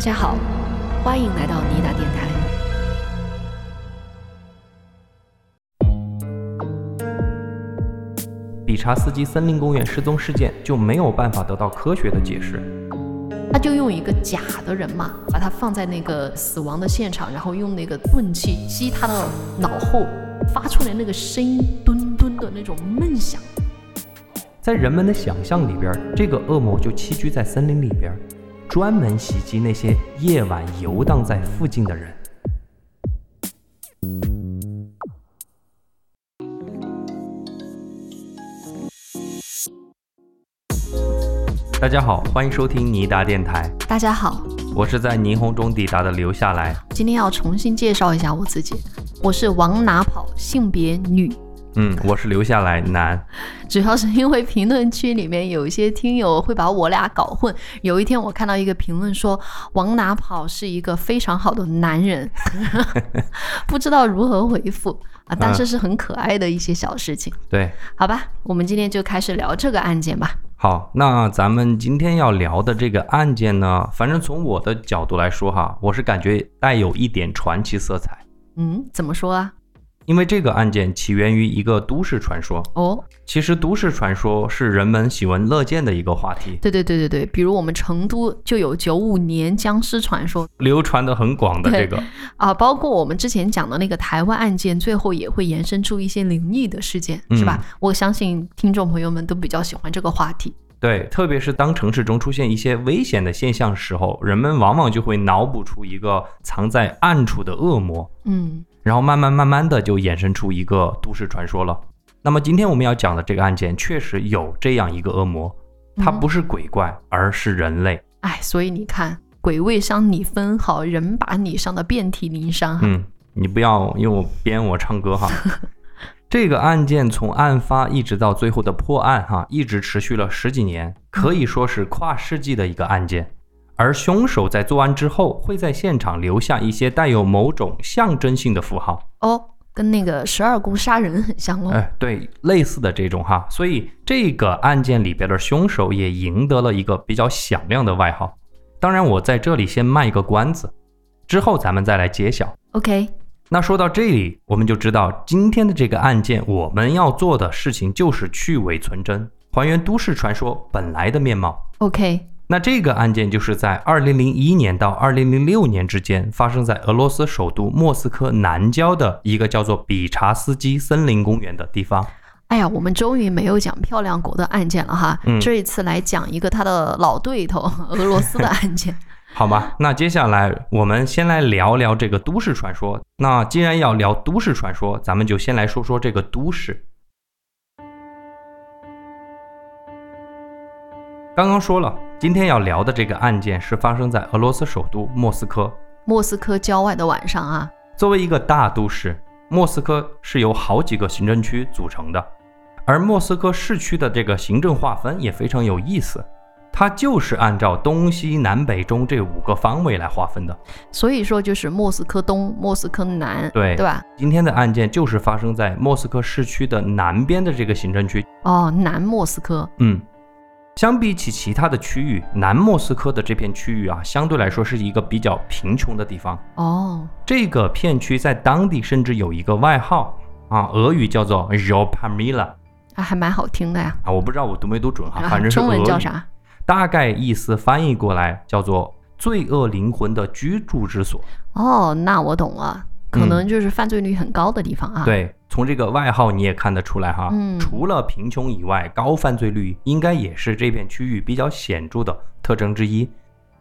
大家好，欢迎来到妮达电台。比查斯基森林公园失踪事件就没有办法得到科学的解释。他就用一个假的人嘛，把他放在那个死亡的现场，然后用那个钝器击他的脑后，发出来那个声音，吨吨的那种闷响。在人们的想象里边，这个恶魔就栖居在森林里边，专门袭击那些夜晚游荡在附近的人。大家好，欢迎收听尼达电台，大家好，我是在霓虹中抵达的留下来。今天要重新介绍一下我自己，我是往哪跑，性别女。嗯，我是留下来难，主要是因为评论区里面有一些听友会把我俩搞混。有一天我看到一个评论说往哪跑是一个非常好的男人，不知道如何回复啊，但是是很可爱的一些小事情。对，好吧，我们今天就开始聊这个案件吧。好，那咱们今天要聊的这个案件呢，反正从我的角度来说哈，我是感觉带有一点传奇色彩。嗯，怎么说啊？因为这个案件起源于一个都市传说哦，其实都市传说是人们喜闻乐见的一个话题。对对对对对，比如我们成都就有九五年僵尸传说，流传的很广的这个啊，包括我们之前讲的那个台湾案件，最后也会延伸出一些灵异的事件，是吧？我相信听众朋友们都比较喜欢这个话题。对，特别是当城市中出现一些危险的现象时候，人们往往就会脑补出一个藏在暗处的恶魔。嗯。然后慢慢慢慢的就衍生出一个都市传说了。那么今天我们要讲的这个案件确实有这样一个恶魔，它不是鬼怪，而是人类。哎，所以你看，鬼未伤你分毫，人把你伤的遍体鳞伤。嗯，你不要用我编我唱歌哈。这个案件从案发一直到最后的破案哈，一直持续了十几年，可以说是跨世纪的一个案件。而凶手在作案之后，会在现场留下一些带有某种象征性的符号哦，跟那个十二宫杀人很像哦。哎，对，类似的这种哈，所以这个案件里边的凶手也赢得了一个比较响亮的外号。当然，我在这里先卖一个关子，之后咱们再来揭晓。OK，那说到这里，我们就知道今天的这个案件，我们要做的事情就是去伪存真，还原都市传说本来的面貌。OK。那这个案件就是在二零零一年到二零零六年之间，发生在俄罗斯首都莫斯科南郊的一个叫做比查斯基森林公园的地方。哎呀，我们终于没有讲漂亮国的案件了哈，这一次来讲一个他的老对头俄罗斯的案件。好吧，那接下来我们先来聊聊这个都市传说。那既然要聊都市传说，咱们就先来说说这个都市。刚刚说了。今天要聊的这个案件是发生在俄罗斯首都莫斯科。莫斯科郊外的晚上啊，作为一个大都市，莫斯科是由好几个行政区组成的，而莫斯科市区的这个行政划分也非常有意思，它就是按照东西南北中这五个方位来划分的。所以说就是莫斯科东、莫斯科南，对对吧？今天的案件就是发生在莫斯科市区的南边的这个行政区。哦，南莫斯科，嗯。相比起其他的区域，南莫斯科的这片区域啊，相对来说是一个比较贫穷的地方。哦，这个片区在当地甚至有一个外号啊，俄语叫做 r o p a m i l a 啊，还蛮好听的呀。啊，我不知道我读没读准哈，反正是中文叫啥？大概意思翻译过来叫做“罪恶灵魂的居住之所”。哦，那我懂了。可能就是犯罪率很高的地方啊。对，从这个外号你也看得出来哈。嗯。除了贫穷以外，高犯罪率应该也是这片区域比较显著的特征之一。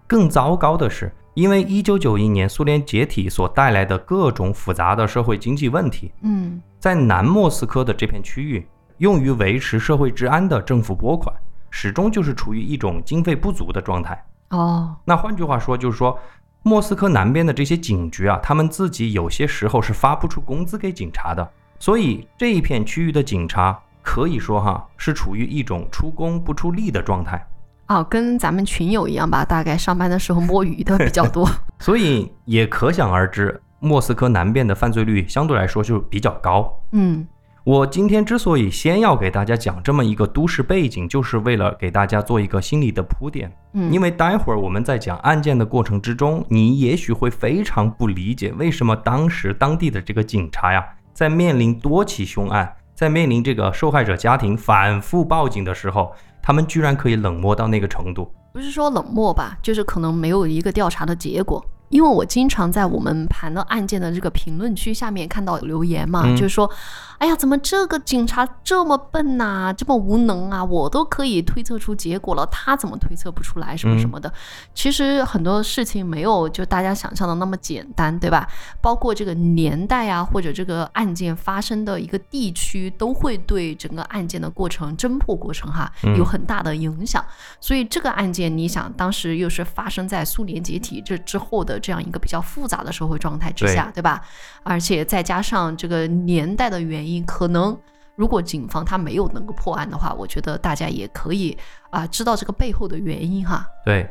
更糟糕的是，因为1991年苏联解体所带来的各种复杂的社会经济问题，嗯，在南莫斯科的这片区域，用于维持社会治安的政府拨款始终就是处于一种经费不足的状态。哦。那换句话说，就是说。莫斯科南边的这些警局啊，他们自己有些时候是发不出工资给警察的，所以这一片区域的警察可以说哈是处于一种出工不出力的状态。哦，跟咱们群友一样吧，大概上班的时候摸鱼的比较多，所以也可想而知，莫斯科南边的犯罪率相对来说就比较高。嗯，我今天之所以先要给大家讲这么一个都市背景，就是为了给大家做一个心理的铺垫。嗯，因为待会儿我们在讲案件的过程之中，你也许会非常不理解，为什么当时当地的这个警察呀，在面临多起凶案，在面临这个受害者家庭反复报警的时候，他们居然可以冷漠到那个程度。不是说冷漠吧，就是可能没有一个调查的结果。因为我经常在我们盘的案件的这个评论区下面看到留言嘛，嗯就是说，哎呀，怎么这个警察这么笨呐、这么无能啊？我都可以推测出结果了，他怎么推测不出来？什么什么的。其实很多事情没有就大家想象的那么简单，对吧？包括这个年代啊，或者这个案件发生的一个地区，都会对整个案件的过程、侦破过程哈嗯有很大的影响。所以这个案件，你想当时又是发生在苏联解体这之后的这样一个比较复杂的社会状态之下，对吧？而且再加上这个年代的原因，可能如果警方他没有能够破案的话，我觉得大家也可以啊、知道这个背后的原因哈。对，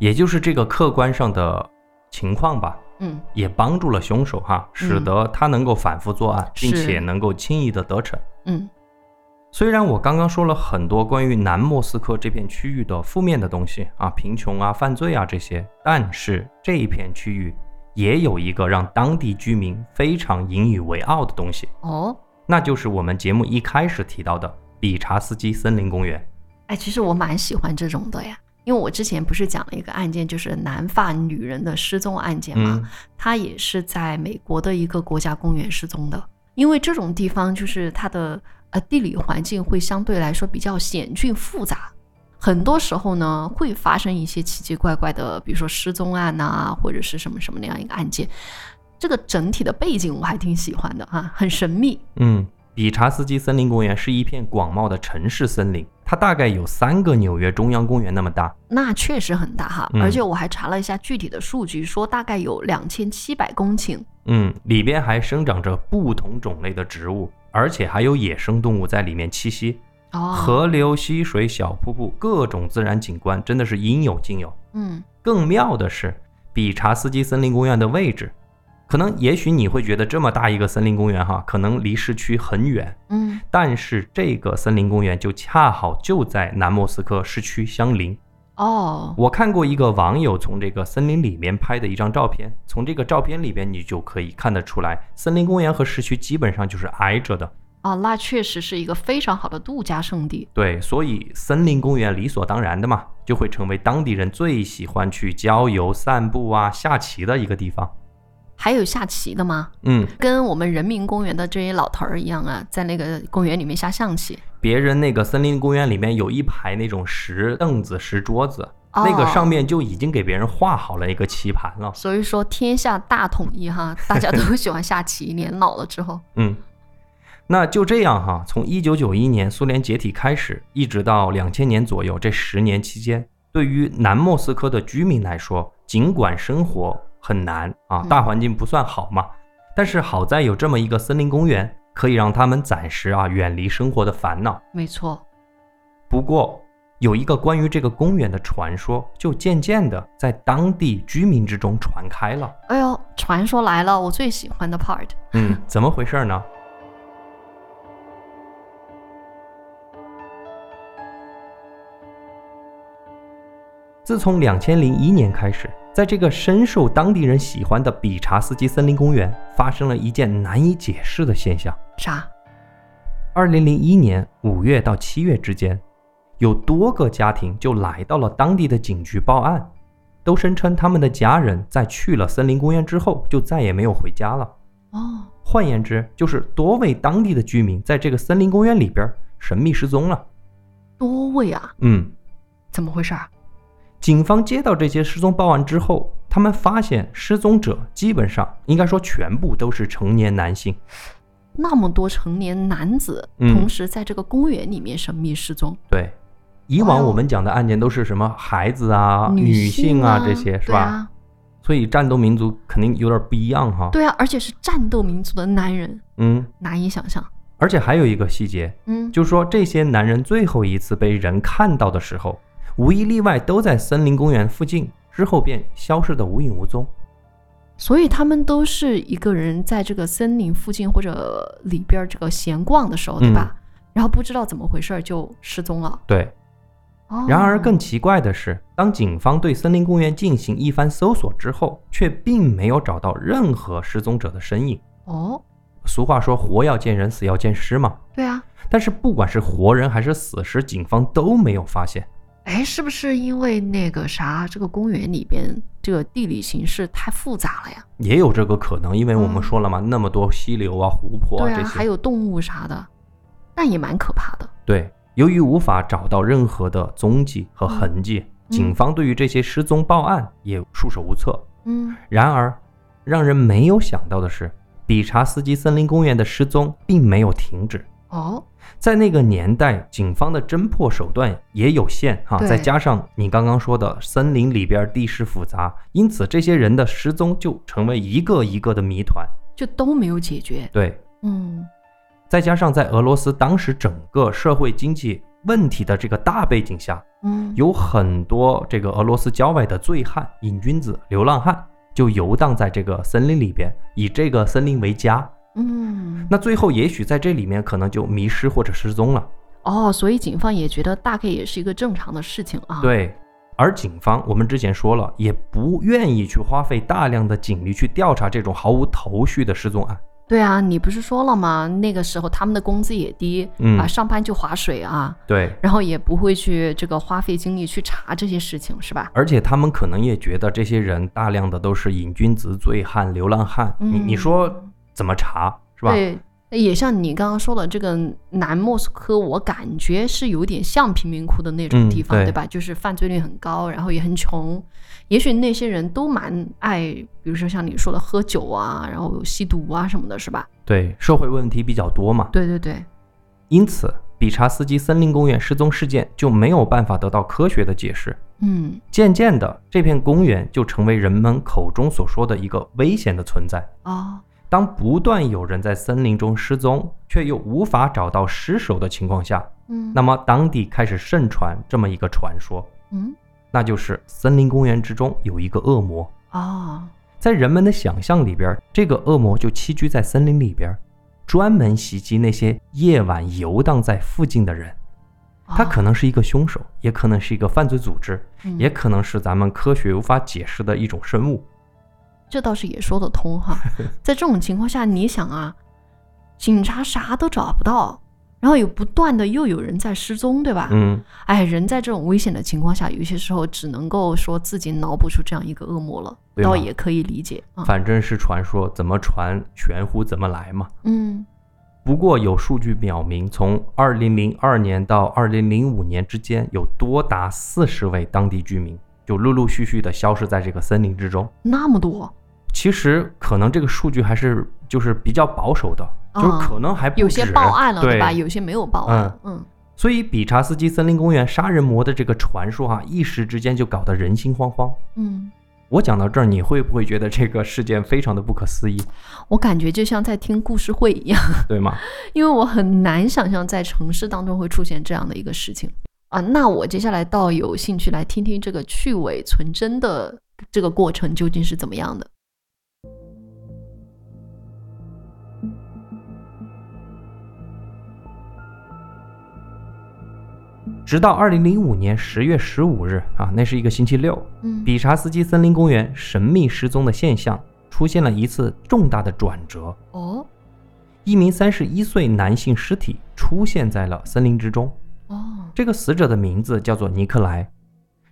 也就是这个客观上的情况吧，嗯，也帮助了凶手哈，使得他能够反复作案，并且能够轻易的得逞。嗯虽然我刚刚说了很多关于南莫斯科这片区域的负面的东西啊，贫穷啊、犯罪啊这些，但是这一片区域也有一个让当地居民非常引以为傲的东西，哦，那就是我们节目一开始提到的比查斯基森林公园。哎，其实我蛮喜欢这种的呀，因为我之前不是讲了一个案件，就是南发女人的失踪案件嘛，嗯，她也是在美国的一个国家公园失踪的。因为这种地方就是它的呃地理环境会相对来说比较险峻复杂，很多时候呢会发生一些奇奇怪怪的，比如说失踪案呐、或者是什么什么那样一个案件。这个整体的背景我还挺喜欢的啊，很神秘。嗯，比查斯基森林公园是一片广袤的城市森林，它大概有三个纽约中央公园那么大。那确实很大哈，嗯而且我还查了一下具体的数据，说大概有两千七百公顷。嗯，里边还生长着不同种类的植物，而且还有野生动物在里面栖息。哦，河流、溪水、小瀑布，各种自然景观真的是应有尽有。嗯更妙的是，比查斯基森林公园的位置，可能也许你会觉得这么大一个森林公园哈，可能离市区很远，嗯但是这个森林公园就恰好就在南莫斯科市区相邻。哦我看过一个网友从这个森林里面拍的一张照片，从这个照片里边你就可以看得出来，森林公园和市区基本上就是挨着的。啊，那确实是一个非常好的度假胜地。对，所以森林公园理所当然的嘛，就会成为当地人最喜欢去郊游、散步啊、下棋的一个地方。还有下棋的吗？嗯，跟我们人民公园的这些老头儿一样啊，在那个公园里面下象棋。别人那个森林公园里面有一排那种石凳子、石桌子，哦那个上面就已经给别人画好了一个棋盘了。所以说天下大统一哈，大家都喜欢下棋。年老了之后，嗯，那就这样哈，从一九九一年苏联解体开始，一直到两千年左右这十年期间，对于南莫斯科的居民来说，尽管生活很难啊，嗯大环境不算好嘛，但是好在有这么一个森林公园，可以让他们暂时啊远离生活的烦恼。没错，不过，有一个关于这个公园的传说，就渐渐的在当地居民之中传开了。哎呦，传说来了，我最喜欢的 part。嗯，怎么回事呢？自从两千零一年开始，在这个深受当地人喜欢的比查斯基森林公园，发生了一件难以解释的现象。啥？二零零一年五月到七月之间，有多个家庭就来到了当地的警局报案，都声称他们的家人在去了森林公园之后就再也没有回家了。哦，换言之，就是多位当地的居民在这个森林公园里边神秘失踪了。多位啊？嗯，怎么回事啊？警方接到这些失踪报案之后，他们发现失踪者基本上应该说全部都是成年男性。那么多成年男子嗯同时在这个公园里面神秘失踪，对，以往我们讲的案件都是什么孩子啊、女性性啊这些，是吧？啊，所以战斗民族肯定有点不一样哈。对啊，而且是战斗民族的男人，嗯，难以想象。而且还有一个细节，嗯，就是说这些男人最后一次被人看到的时候，无一例外都在森林公园附近，之后便消失得无影无踪。所以他们都是一个人在这个森林附近或者里边儿这个闲逛的时候，对吧？然后不知道怎么回事儿就失踪了。对。哦，然而更奇怪的是，当警方对森林公园进行一番搜索之后，却并没有找到任何失踪者的身影。哦，俗话说“活要见人，死要见尸”嘛。对啊。但是不管是活人还是死尸，警方都没有发现。哎，是不是因为那个啥，这个公园里边这个地理形势太复杂了呀？也有这个可能，因为我们说了嘛，那么多溪流啊、湖泊啊这些。还有动物啥的，但也蛮可怕的。对，由于无法找到任何的踪迹和痕迹，警方对于这些失踪报案也束手无策。嗯，然而，让人没有想到的是，比查斯基森林公园的失踪并没有停止。哦，在那个年代，警方的侦破手段也有限哈，对再加上你刚刚说的森林里边地势复杂，因此这些人的失踪就成为一个一个的谜团。就都没有解决。对，嗯，再加上在俄罗斯当时整个社会经济问题的这个大背景下，嗯，有很多这个俄罗斯郊外的醉汉、瘾君子、流浪汉就游荡在这个森林里边，以这个森林为家。嗯，那最后也许在这里面可能就迷失或者失踪了。哦，所以警方也觉得大概也是一个正常的事情啊。，对，而警方我们之前说了，也不愿意去花费大量的警力去调查这种毫无头绪的失踪案。对啊，你不是说了吗？那个时候他们的工资也低，嗯啊，上班就划水啊，对，然后也不会去这个花费精力去查这些事情，是吧？而且他们可能也觉得这些人大量的都是瘾君子、醉汉、流浪汉，你你说怎么查是吧？对，也像你刚刚说的这个南莫斯科，我感觉是有点像贫民窟的那种嗯地方，对对吧？就是犯罪率很高，然后也很穷。也许那些人都蛮爱，比如说像你说的喝酒啊，然后吸毒啊什么的，是吧？对，社会问题比较多嘛。对对对，因此，比查斯基森林公园失踪事件就没有办法得到科学的解释。嗯，渐渐的，这片公园就成为人们口中所说的一个危险的存在。哦，当不断有人在森林中失踪，却又无法找到尸首的情况下，嗯，那么当地开始盛传这么一个传说，嗯，那就是森林公园之中有一个恶魔。哦，在人们的想象里边，这个恶魔就栖居在森林里边，专门袭击那些夜晚游荡在附近的人。他可能是一个凶手，也可能是一个犯罪组织，嗯也可能是咱们科学无法解释的一种生物。这倒是也说得通哈。在这种情况下，你想啊，警察啥都找不到，然后有不断的又有人在失踪，对吧？嗯，哎，人在这种危险的情况下，有些时候只能够说自己脑补出这样一个恶魔了，倒也可以理解啊。反正是传说，怎么传玄乎怎么来嘛。嗯不过有数据表明，从2002年到2005年之间，有多达40位当地居民就陆陆续续的消失在这个森林之中。那么多，其实可能这个数据还是就是比较保守的，啊就是可能还不有些报案了，对吧？有些没有报案。嗯所以比查斯基森林公园杀人魔的这个传说哈、一时之间就搞得人心惶惶。嗯，我讲到这儿，你会不会觉得这个事件非常的不可思议，我感觉就像在听故事会一样，对吗？因为我很难想象在城市当中会出现这样的一个事情啊。那我接下来倒有兴趣来听听这个去伪存真的这个过程究竟是怎么样的。直到二零零五年十月十五日啊，那是一个星期六，嗯比查斯基森林公园神秘失踪的现象出现了一次重大的转折。哦一名三十一岁男性尸体出现在了森林之中。哦这个死者的名字叫做尼克莱，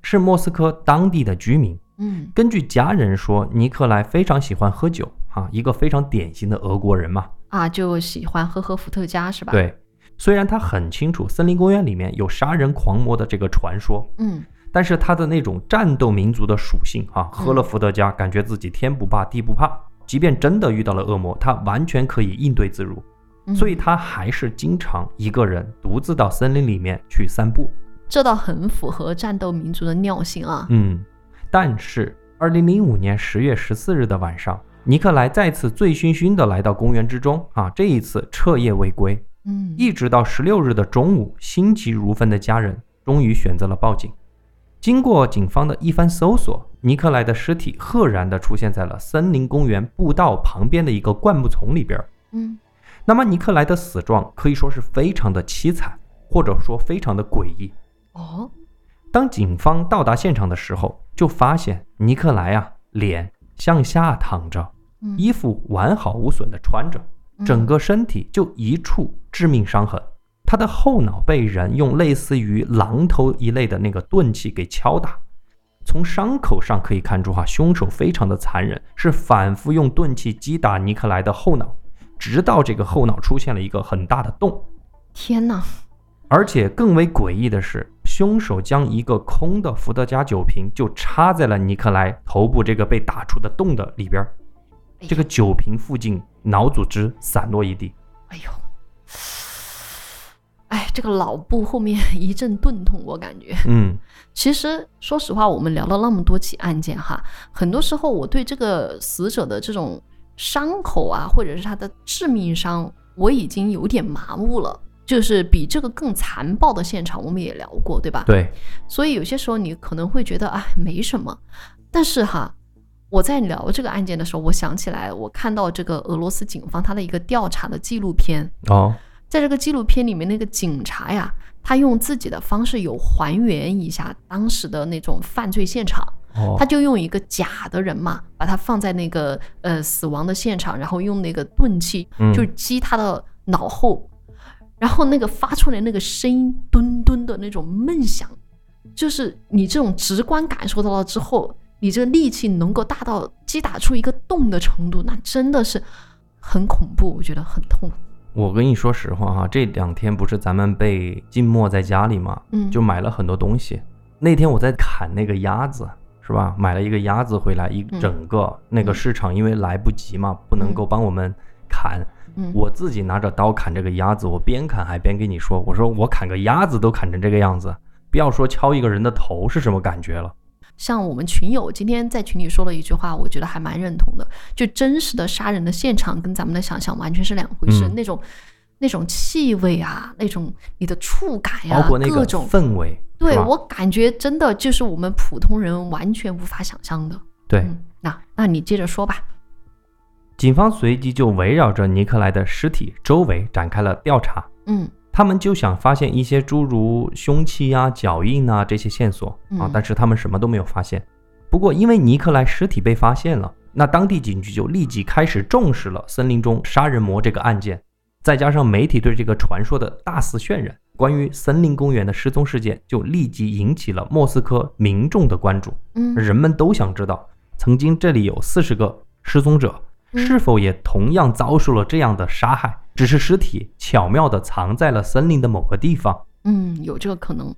是莫斯科当地的居民。嗯根据家人说，尼克莱非常喜欢喝酒啊，一个非常典型的俄国人嘛。啊，就喜欢喝喝伏特加是吧？，对，虽然他很清楚森林公园里面有杀人狂魔的这个传说，嗯但是他的那种战斗民族的属性啊，喝了伏特加，感觉自己天不怕地不怕，即便真的遇到了恶魔，他完全可以应对自如。嗯所以他还是经常一个人独自到森林里面去散步。这倒很符合战斗民族的尿性啊。嗯，但是二零零五年十月十四日的晚上，尼克莱再次醉醺醺地来到公园之中啊，这一次彻夜未归，嗯一直到十六日的中午，心急如焚的家人终于选择了报警。经过警方的一番搜索，尼克莱的尸体赫然地出现在了森林公园步道旁边的一个灌木丛里边。嗯那么尼克莱的死状可以说是非常的凄惨，或者说非常的诡异。哦，当警方到达现场的时候，就发现尼克莱啊脸向下躺着，嗯衣服完好无损的穿着，整个身体就一处致命伤痕。他的后脑被人用类似于榔头一类的那个钝器给敲打。从伤口上可以看出，哈，凶手非常的残忍，是反复用钝器击打尼克莱的后脑，直到这个后脑出现了一个很大的洞。天哪，而且更为诡异的是，凶手将一个空的伏特加酒瓶就插在了尼克莱头部这个被打出的洞的里边儿。哎这个酒瓶附近脑组织散落一地。哎呦，哎，这个脑部后面一阵钝痛，我感觉。嗯其实，说实话，我们聊了那么多起案件哈，很多时候我对这个死者的这种伤口啊，或者是他的致命伤，我已经有点麻木了。就是比这个更残暴的现场，我们也聊过，对吧？对，所以有些时候你可能会觉得啊没什么，但是哈，我在聊这个案件的时候，我想起来我看到这个俄罗斯警方他的一个调查的纪录片，哦，在这个纪录片里面，那个警察呀，他用自己的方式有还原一下当时的那种犯罪现场，哦。他，就用一个假的人嘛，把他放在那个呃死亡的现场，然后用那个钝器嗯。就是击他的脑后，然后那个发出来那个声音墩墩的那种闷响，就是你这种直观感受到了之后，你这个力气能够大到击打出一个洞的程度，那真的是很恐怖，我觉得很痛。我跟你说实话哈，这两天不是咱们被静默在家里嘛，嗯，就买了很多东西。那天我在砍那个鸭子，是吧？买了一个鸭子回来，一嗯整个那个市场因为来不及嘛，不能够帮我们砍，嗯我自己拿着刀砍这个鸭子，我边砍还边跟你说，我说我砍个鸭子都砍成这个样子，不要说敲一个人的头是什么感觉了。像我们群友今天在群里说了一句话，我觉得还蛮认同的。就真实的杀人的现场跟咱们的想象完全是两回事，嗯那种那种气味啊，那种你的触感呀、包括那个各种，氛围，对我感觉真的就是我们普通人完全无法想象的。对，嗯，那那你接着说吧。警方随即就围绕着尼克莱的尸体周围展开了调查。嗯他们就想发现一些诸如凶器啊、脚印啊这些线索啊嗯，但是他们什么都没有发现。不过，因为尼克莱尸体被发现了，那当地警局就立即开始重视了森林中杀人魔这个案件。再加上媒体对这个传说的大肆渲染，关于森林公园的失踪事件就立即引起了莫斯科民众的关注。嗯人们都想知道，曾经这里有四十个失踪者，嗯是否也同样遭受了这样的杀害？只是尸体巧妙地藏在了森林的某个地方。嗯，有这个可能。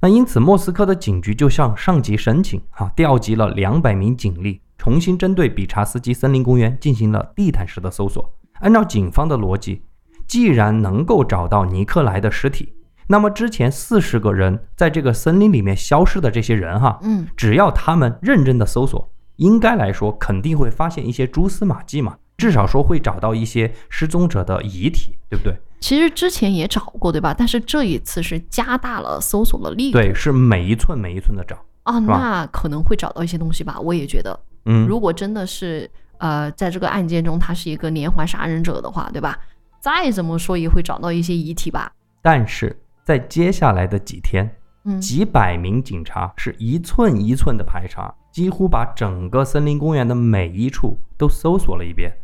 那因此，莫斯科的警局就向上级申请，啊，调集了两百名警力，重新针对比查斯基森林公园进行了地毯式的搜索。按照警方的逻辑，既然能够找到尼克莱的尸体，那么之前四十个人在这个森林里面消失的这些人，哈，嗯只要他们认真的搜索，应该来说肯定会发现一些蛛丝马迹嘛，至少说会找到一些失踪者的遗体，对不对？其实之前也找过，对吧？但是这一次是加大了搜索的力度。对，是每一寸每一寸的找。啊，那可能会找到一些东西吧。我也觉得，嗯，如果真的是呃，在这个案件中他是一个连环杀人者的话，对吧？再怎么说也会找到一些遗体吧。但是在接下来的几天，嗯几百名警察是一寸一寸的排查，几乎把整个森林公园的每一处都搜索了一遍，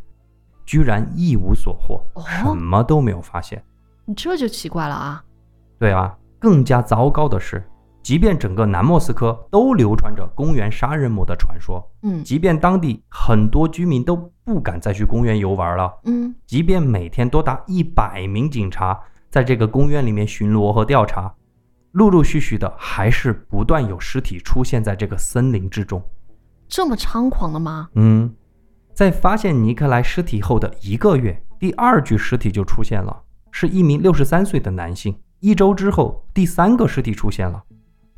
居然一无所获，哦什么都没有发现。你这就奇怪了啊。对啊，更加糟糕的是，即便整个南莫斯科都流传着公园杀人魔的传说，嗯即便当地很多居民都不敢再去公园游玩了，嗯即便每天多达一百名警察在这个公园里面巡逻和调查，陆陆续续的还是不断有尸体出现在这个森林之中。这么猖狂的吗？嗯，在发现尼克莱尸体后的一个月，第二具尸体就出现了，是一名六十三岁的男性。一周之后，第三个尸体出现了。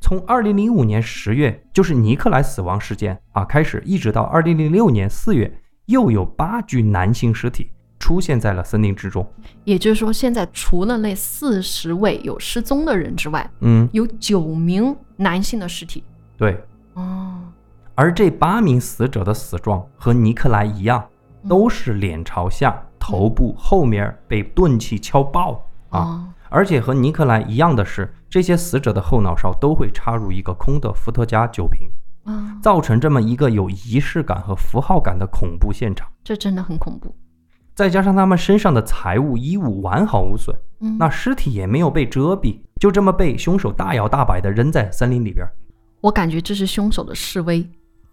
从二零零五年十月，就是尼克莱死亡事件啊开始，一直到二零零六年四月，又有八具男性尸体出现在了森林之中。也就是说，现在除了那四十位有失踪的人之外，嗯，有九名男性的尸体。对。哦，而这八名死者的死状和尼克莱一样，都是脸朝下，头部后面被钝器敲爆啊。哦，而且和尼克莱一样的是，这些死者的后脑勺都会插入一个空的伏特加酒瓶，啊，造成这么一个有仪式感和符号感的恐怖现场。这真的很恐怖。再加上他们身上的财物衣物完好无损，嗯，那尸体也没有被遮蔽，就这么被凶手大摇大摆地扔在森林里边。我感觉这是凶手的示威。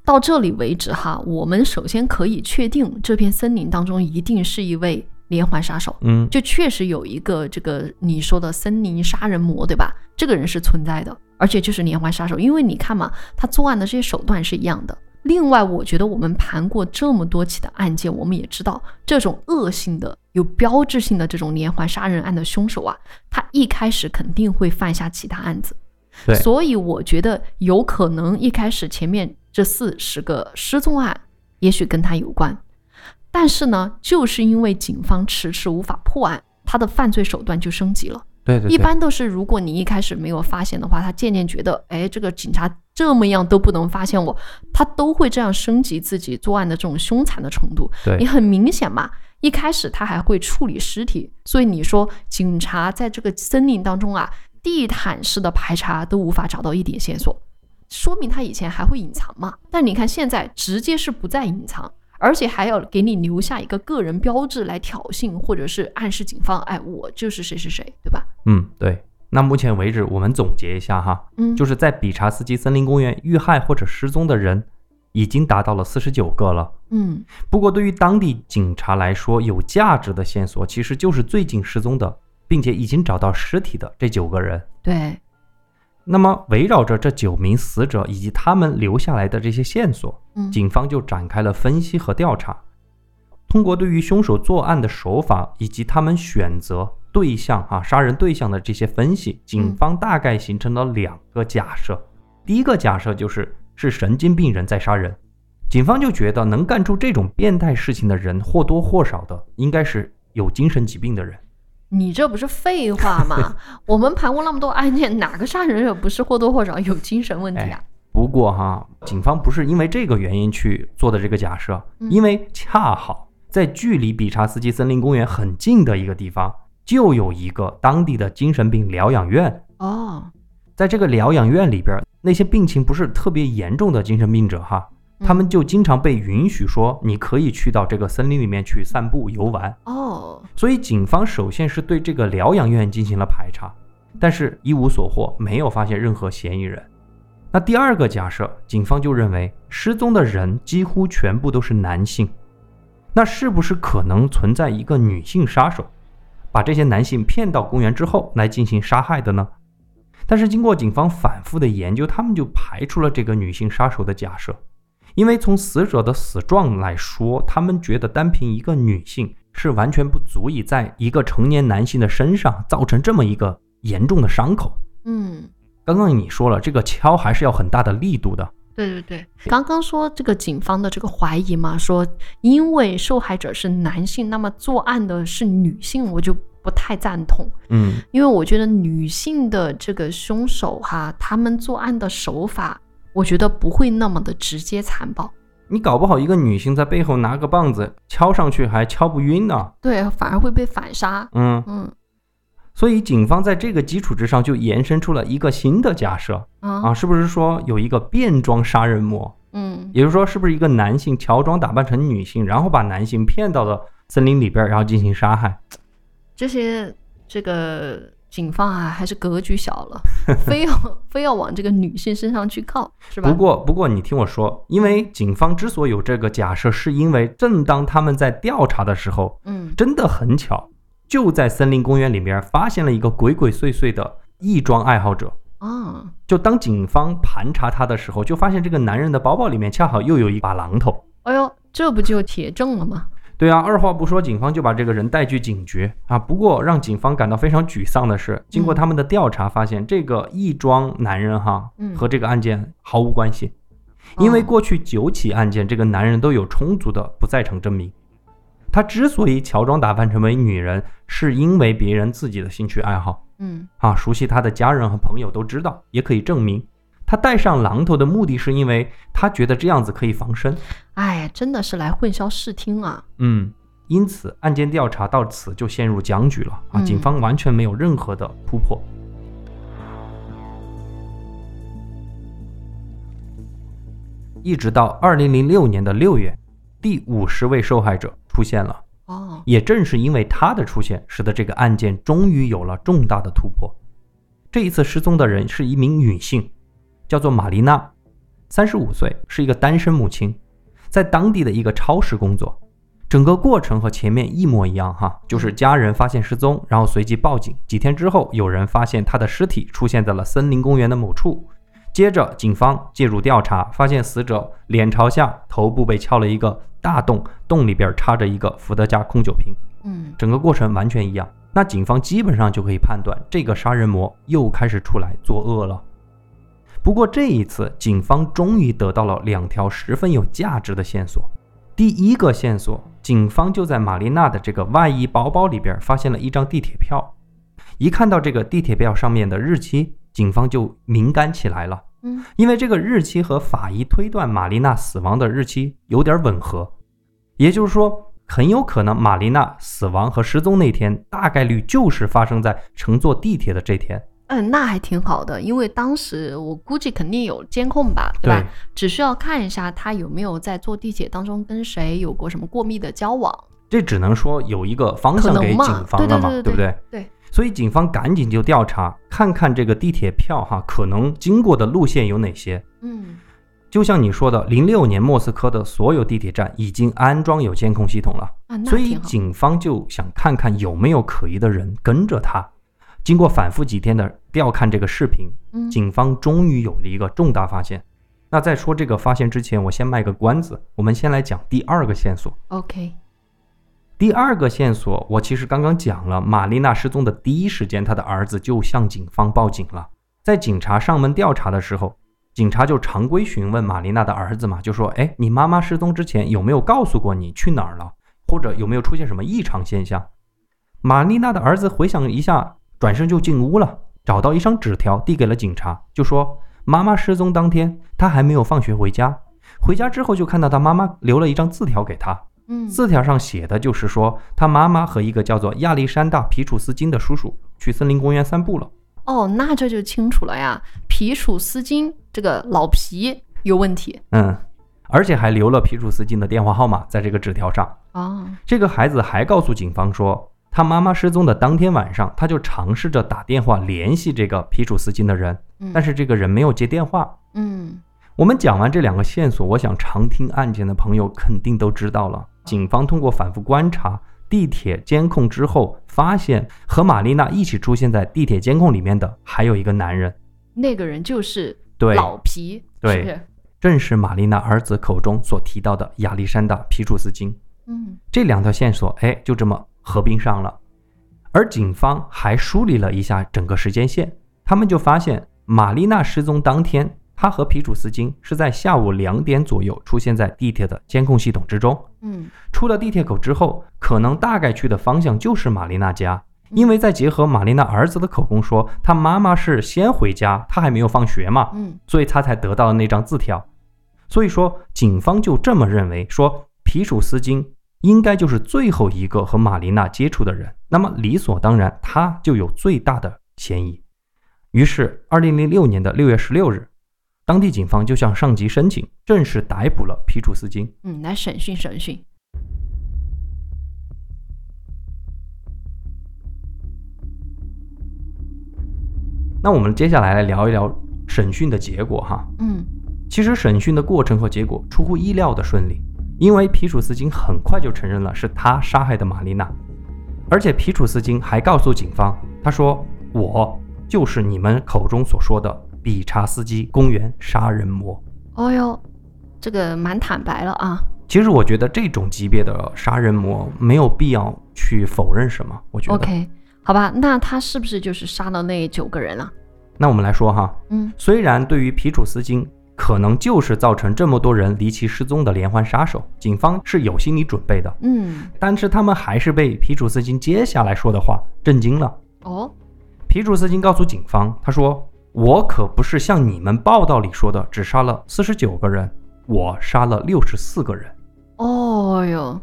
到这里为止哈，我们首先可以确定，这片森林当中一定是一位连环杀手。嗯，就确实有一个这个你说的森林杀人魔，对吧？这个人是存在的，而且就是连环杀手，因为你看嘛，他作案的这些手段是一样的。另外，我觉得我们盘过这么多起的案件，我们也知道，这种恶性的、有标志性的这种连环杀人案的凶手啊，他一开始肯定会犯下其他案子。对所以我觉得有可能一开始前面这四十个失踪案，也许跟他有关，但是呢，就是因为警方迟迟无法破案，他的犯罪手段就升级了。对对对，一般都是，如果你一开始没有发现的话，他渐渐觉得，哎，这个警察这么样都不能发现我，他都会这样升级自己作案的这种凶残的程度。对你很明显嘛，一开始他还会处理尸体，所以你说警察在这个森林当中啊，地毯式的排查都无法找到一点线索，说明他以前还会隐藏嘛。但你看现在直接是不再隐藏。而且还要给你留下一个个人标志来挑衅，或者是暗示警方，哎，我就是谁谁谁，对吧？嗯对。那目前为止，我们总结一下哈，嗯，就是在比查斯基森林公园遇害或者失踪的人已经达到了四十九个了。嗯不过，对于当地警察来说，有价值的线索其实就是最近失踪的，并且已经找到尸体的这九个人。对，那么，围绕着这九名死者以及他们留下来的这些线索，嗯警方就展开了分析和调查。通过对于凶手作案的手法以及他们选择对象啊杀人对象的这些分析，警方大概形成了两个假设。第一个假设就是是神经病人在杀人，警方就觉得能干出这种变态事情的人或多或少的应该是有精神疾病的人。你这不是废话吗？我们盘过那么多案件，哪个杀人者不是或多或少有精神问题啊？不过哈，警方不是因为这个原因去做的这个假设，嗯因为恰好在距离比查斯基森林公园很近的一个地方，就有一个当地的精神病疗养院。哦，在这个疗养院里边，那些病情不是特别严重的精神病者哈，嗯他们就经常被允许说你可以去到这个森林里面去散步游玩。哦，所以警方首先是对这个疗养院进行了排查，但是一无所获，没有发现任何嫌疑人。那第二个假设，警方就认为失踪的人几乎全部都是男性，那是不是可能存在一个女性杀手，把这些男性骗到公园之后来进行杀害的呢？但是经过警方反复的研究，他们就排除了这个女性杀手的假设，因为从死者的死状来说，他们觉得单凭一个女性是完全不足以在一个成年男性的身上造成这么一个严重的伤口。嗯，刚刚你说了，这个敲还是要很大的力度的。对对对，刚刚说这个警方的这个怀疑嘛，说因为受害者是男性，那么作案的是女性，我就不太赞同，嗯，因为我觉得女性的这个凶手哈，他们作案的手法，我觉得不会那么的直接残暴，你搞不好一个女性在背后拿个棒子敲上去还敲不晕呢。对，反而会被反杀。嗯，嗯所以警方在这个基础之上就延伸出了一个新的假设啊啊，是不是说有一个变装杀人魔？嗯也就是说，是不是一个男性乔装打扮成女性，然后把男性骗到了森林里边，然后进行杀害？这些这个警方啊，还是格局小了，非要非要往这个女性身上去靠，是吧？不过，不过你听我说，因为警方之所以有这个假设，是因为正当他们在调查的时候，嗯真的很巧，就在森林公园里面发现了一个鬼鬼祟祟的异装爱好者。啊，就当警方盘查他的时候，就发现这个男人的包包里面恰好又有一把榔头。哎呦，这不就铁证了吗？对啊，二话不说，警方就把这个人带去警局。啊。不过让警方感到非常沮丧的是，经过他们的调查，发现这个亦庄男人哈嗯。和这个案件毫无关系，因为过去九起案件，这个男人都有充足的不在场证明。他之所以乔装打扮成为女人，是因为别人自己的兴趣爱好嗯。啊，熟悉他的家人和朋友都知道，也可以证明他戴上榔头的目的是因为他觉得这样子可以防身。哎，真的是来混淆视听啊！嗯，因此案件调查到此就陷入僵局了啊！嗯警方完全没有任何的突破。一直到二零零六年的六月，第五十位受害者出现了。哦，也正是因为他的出现，使得这个案件终于有了重大的突破。这一次失踪的人是一名女性，叫做玛丽娜，三十五岁，是一个单身母亲，在当地的一个超市工作。整个过程和前面一模一样，哈，就是家人发现失踪，然后随即报警。几天之后，有人发现她的尸体出现在了森林公园的某处。接着，警方介入调查，发现死者脸朝下，头部被敲了一个大洞，洞里边插着一个伏特加空酒瓶。嗯，整个过程完全一样。那警方基本上就可以判断，这个杀人魔又开始出来作恶了。不过这一次，警方终于得到了两条十分有价值的线索。第一个线索，警方就在玛丽娜的这个外衣包包里边发现了一张地铁票。一看到这个地铁票上面的日期，警方就敏感起来了。嗯，因为这个日期和法医推断玛丽娜死亡的日期有点吻合，也就是说，很有可能玛丽娜死亡和失踪那天大概率就是发生在乘坐地铁的这天。嗯，那还挺好的，因为当时我估计肯定有监控吧，对吧？只需要看一下他有没有在坐地铁当中跟谁有过什么过密的交往，这只能说有一个方向给警方了嘛，对不对？对。所以警方赶紧就调查，看看这个地铁票哈，可能经过的路线有哪些。嗯，就像你说的，零六年莫斯科的所有地铁站已经安装有监控系统了。啊，那所以。警方就想看看有没有可疑的人跟着他。经过反复几天的调看这个视频，嗯，警方终于有了一个重大发现。那在说这个发现之前，我先卖个关子，我们先来讲第二个线索。OK，第二个线索，我其实刚刚讲了，玛丽娜失踪的第一时间，她的儿子就向警方报警了。在警察上门调查的时候，警察就常规询问玛丽娜的儿子嘛，就说：“哎，你妈妈失踪之前有没有告诉过你去哪儿了，或者有没有出现什么异常现象？”玛丽娜的儿子回想一下，转身就进屋了，找到一张纸条递给了警察，就说：“妈妈失踪当天，他还没有放学回家，回家之后就看到他妈妈留了一张字条给他。”嗯，字条上写的就是说，他妈妈和一个叫做亚历山大·皮楚斯金的叔叔去森林公园散步了。哦，那这就清楚了呀。皮楚斯金这个老皮有问题嗯，而且还留了皮楚斯金的电话号码在这个纸条上。哦，这个孩子还告诉警方说，他妈妈失踪的当天晚上，他就尝试着打电话联系这个皮楚斯金的人，嗯但是这个人没有接电话。嗯我们讲完这两个线索，我想常听案件的朋友肯定都知道了。警方通过反复观察地铁监控之后，发现和玛丽娜一起出现在地铁监控里面的还有一个男人，那个人就是对，老皮，对是不是？正是玛丽娜儿子口中所提到的亚历山大·皮楚斯金。嗯这两条线索，哎，就这么合并上了。而警方还梳理了一下整个时间线，他们就发现玛丽娜失踪当天，她和皮楚斯金是在下午两点左右出现在地铁的监控系统之中。嗯出了地铁口之后，可能大概去的方向就是玛丽娜家，因为在结合玛丽娜儿子的口供说，他妈妈是先回家，她还没有放学嘛，嗯所以他才得到了那张字条。所以说，警方就这么认为，说皮楚斯金应该就是最后一个和玛琳娜接触的人，那么理所当然，他就有最大的嫌疑。于是，二零零六年的六月十六日，当地警方就向上级申请，正式逮捕了皮楚斯金。嗯，来审讯审讯。那我们接下来来聊一聊审讯的结果哈。嗯其实审讯的过程和结果出乎意料的顺利，因为皮楚斯金很快就承认了是他杀害的玛丽娜，而且皮楚斯金还告诉警方，他说：“我就是你们口中所说的比查斯基公园杀人魔。哦哟，这个蛮坦白了啊。”其实我觉得这种级别的杀人魔没有必要去否认什么，我觉得。OK，好吧，那他是不是就是杀了那九个人了？那我们来说哈，嗯虽然对于皮楚斯金可能就是造成这么多人离奇失踪的连环杀手，警方是有心理准备的，嗯，但是他们还是被皮楚斯金接下来说的话震惊了。哦，皮楚斯金告诉警方，他说：“我可不是像你们报道里说的只杀了四十九个人，我杀了六十四个人。哦哟，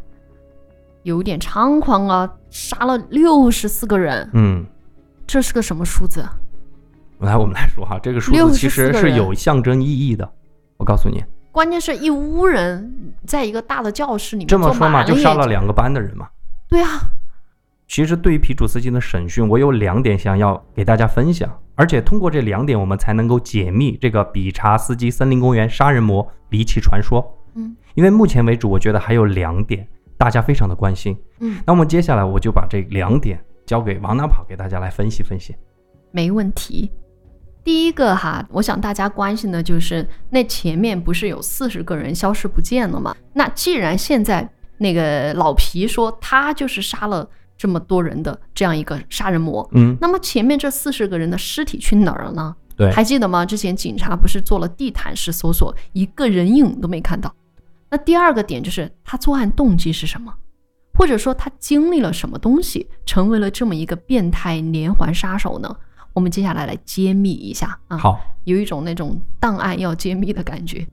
有点猖狂啊！杀了六十四个人，嗯，这是个什么数字？来，我们来说哈，这个数字其实64个人是有象征意义的。我告诉你，关键是一屋人在一个大的教室里面这么说嘛，就杀了两个班的人嘛。对啊，其实对于皮楚斯基的审讯，我有两点想要给大家分享，而且通过这两点，我们才能够解密这个比查斯基森林公园杀人魔离奇传说。嗯因为目前为止，我觉得还有两点大家非常的关心。嗯，那么接下来我就把这两点交给王大跑给大家来分析分析。没问题。第一个哈，我想大家关心的就是那前面不是有四十个人消失不见了吗？那既然现在那个老皮说他就是杀了这么多人的这样一个杀人魔，嗯，那么前面这四十个人的尸体去哪儿了呢？对，还记得吗？之前警察不是做了地毯式搜索，一个人影都没看到。那第二个点就是他作案动机是什么，或者说他经历了什么东西，成为了这么一个变态连环杀手呢？我们接下来来揭秘一下啊，好，有一种那种档案要揭秘的感觉。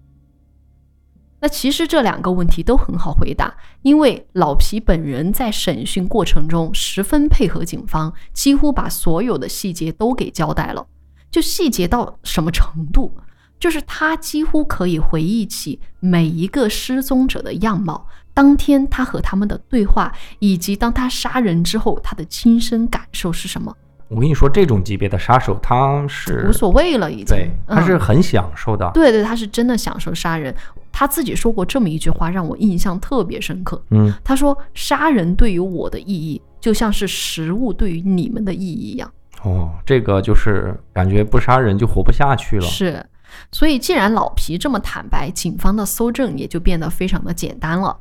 那其实这两个问题都很好回答，因为老皮本人在审讯过程中十分配合警方，几乎把所有的细节都给交代了。就细节到什么程度，就是他几乎可以回忆起每一个失踪者的样貌，当天他和他们的对话，以及当他杀人之后他的亲身感受是什么，我跟你说，这种级别的杀手他是无所谓了，已经。对，他嗯是很享受的。对对，他是真的享受杀人。他自己说过这么一句话，让我印象特别深刻。嗯，他说：“杀人对于我的意义，就像是食物对于你们的意义一样。哦，这个就是感觉不杀人就活不下去”了。是，所以既然老皮这么坦白，警方的搜证也就变得非常的简单了。